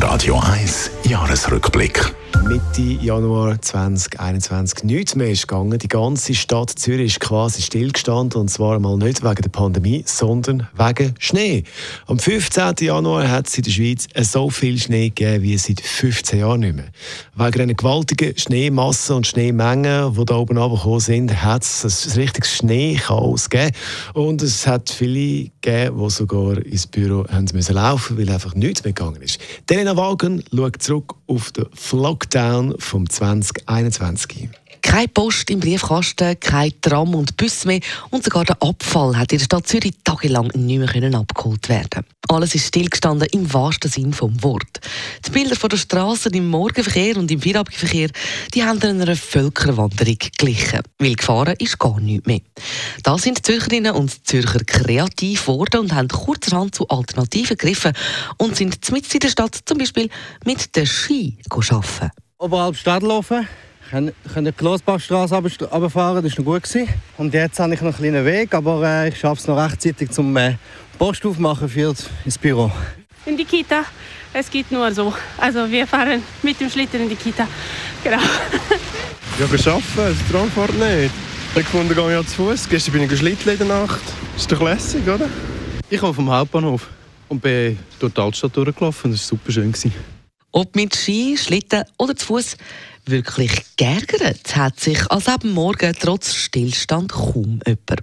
Radio 1 Jahresrückblick. Mitte Januar 2021 nichts mehr ist gegangen. Die ganze Stadt Zürich ist quasi stillgestanden und zwar mal nicht wegen der Pandemie, sondern wegen Schnee. Am 15. Januar hat es in der Schweiz so viel Schnee gegeben wie seit 15 Jahren nicht mehr. Wegen einer gewaltigen Schneemasse und Schneemengen, die da oben runtergekommen sind, hat es ein richtiges Schneechaos gegeben. Und es hat viele gegeben, die sogar ins Büro haben müssen laufen weil einfach nichts mehr gegangen ist. Wagen schaut zurück auf den Lockdown vom 2021. Keine Post im Briefkasten, kein Tram und Bus mehr und sogar der Abfall hat in der Stadt Zürich tagelang nicht mehr abgeholt werden. Alles ist stillgestanden im wahrsten Sinn vom Wort. Die Bilder von der Straßen im Morgenverkehr und im Feierabendverkehr, die haben einer Völkerwanderung geglichen, weil gefahren ist gar nichts mehr. Da sind Zürcherinnen und Zürcher kreativ geworden und haben kurzerhand zu Alternativen gegriffen und sind mitten in der Stadt zum Beispiel mit der Ski arbeiten. Oberhalb Stadtlaufen können die Glossbachstraße runterfahren, das war noch gut. Und jetzt habe ich noch einen kleinen Weg, aber äh, ich schaffe es noch rechtzeitig zum äh, Post aufmachen für ins Büro. In die Kita, es geht nur so. Also wir fahren mit dem Schlitten in die Kita. Genau. ja, arbeiten, das Tram fährt nicht. Ich gefunden, gehe ja zu Fuß. Gestern bin ich geschlitten in der Nacht. Ist doch lässig, oder? Ich komme vom Hauptbahnhof und bin durch die Altstadt durchgelaufen. Das war super schön. Ob mit Ski, Schlitten oder zu Fuß, wirklich geärgert hat sich als ab Morgen trotz Stillstand kaum jemand.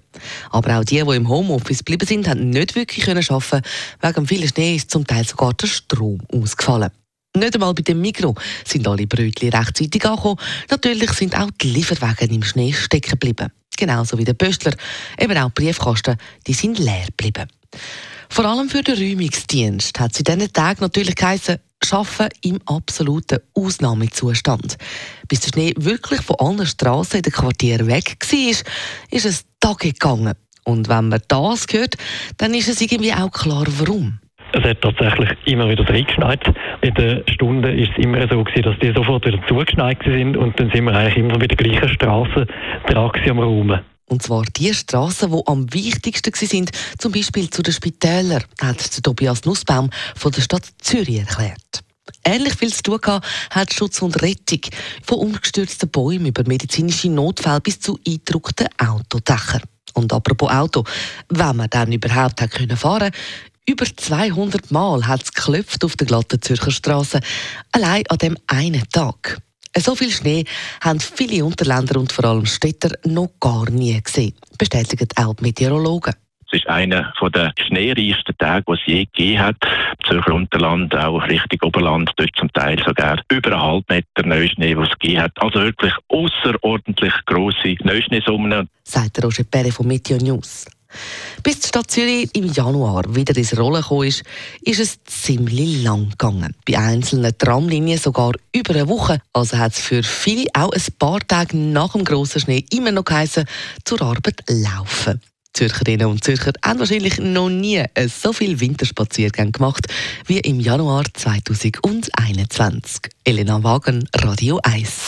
Aber auch die, die im Homeoffice geblieben sind, haben nicht wirklich arbeiten Wegen vielen Schnee ist zum Teil sogar der Strom ausgefallen. Nicht einmal bei dem Mikro sind alle Brötchen rechtzeitig angekommen. Natürlich sind auch die Lieferwagen im Schnee stecken geblieben. Genauso wie der Pöstler. Eben auch die Briefkasten, die sind leer geblieben. Vor allem für den Räumungsdienst hat es in diesen Tagen natürlich geheißen, Arbeiten im absoluten Ausnahmezustand. Bis der Schnee wirklich von allen Straßen in den Quartieren weg war, ist es Tage gegangen. Und wenn man das hört, dann ist es irgendwie auch klar, warum. Es hat tatsächlich immer wieder reingeschneit. In den Stunden war es immer so gewesen, dass die sofort wieder zugeschneit sind und dann sind wir eigentlich immer bei der gleichen Straße dran am Raum. Und zwar die Straßen, die am wichtigsten sind, zum Beispiel zu den Spitälern, hat Tobias Nussbaum von der Stadt Zürich erklärt. Ähnlich viel zu tun gehabt, hat Schutz und Rettung. Von umgestürzten Bäumen über medizinische Notfälle bis zu eingedruckten Autodächern. Und apropos Auto, wenn man dann überhaupt hat können fahren über 200 Mal hat es geklopft auf der glatten Zürcher Straße, allein an dem einen Tag. So viel Schnee haben viele Unterländer und vor allem Städter noch gar nie gesehen, bestätigen auch die Meteorologen. Es ist einer der schneereichsten Tage, die es je gegeben hat. Zürcher Unterland, auch Richtung Oberland, dort zum Teil sogar über einen halben Meter Neuschnee, den es gegeben hat. Also wirklich außerordentlich grosse Neuschneesummen. Sagt Roger Perre von Meteo News. Bis die Stadt Zürich im Januar wieder ins Rollen kam, ist, ist es ziemlich lang gegangen. Bei einzelnen Tramlinien sogar über eine Woche. Also hat es für viele auch ein paar Tage nach dem grossen Schnee immer noch geheißen, zur Arbeit laufen. Zürcherinnen und Zürcher haben wahrscheinlich noch nie so viel Winterspaziergänge gemacht wie im Januar 2021. Elena Wagen, Radio 1.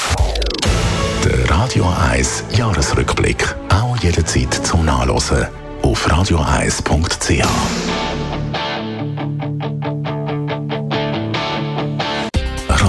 Der Radio 1 Jahresrückblick. Auch jederzeit zum Nachlesen auf radioeis.ch.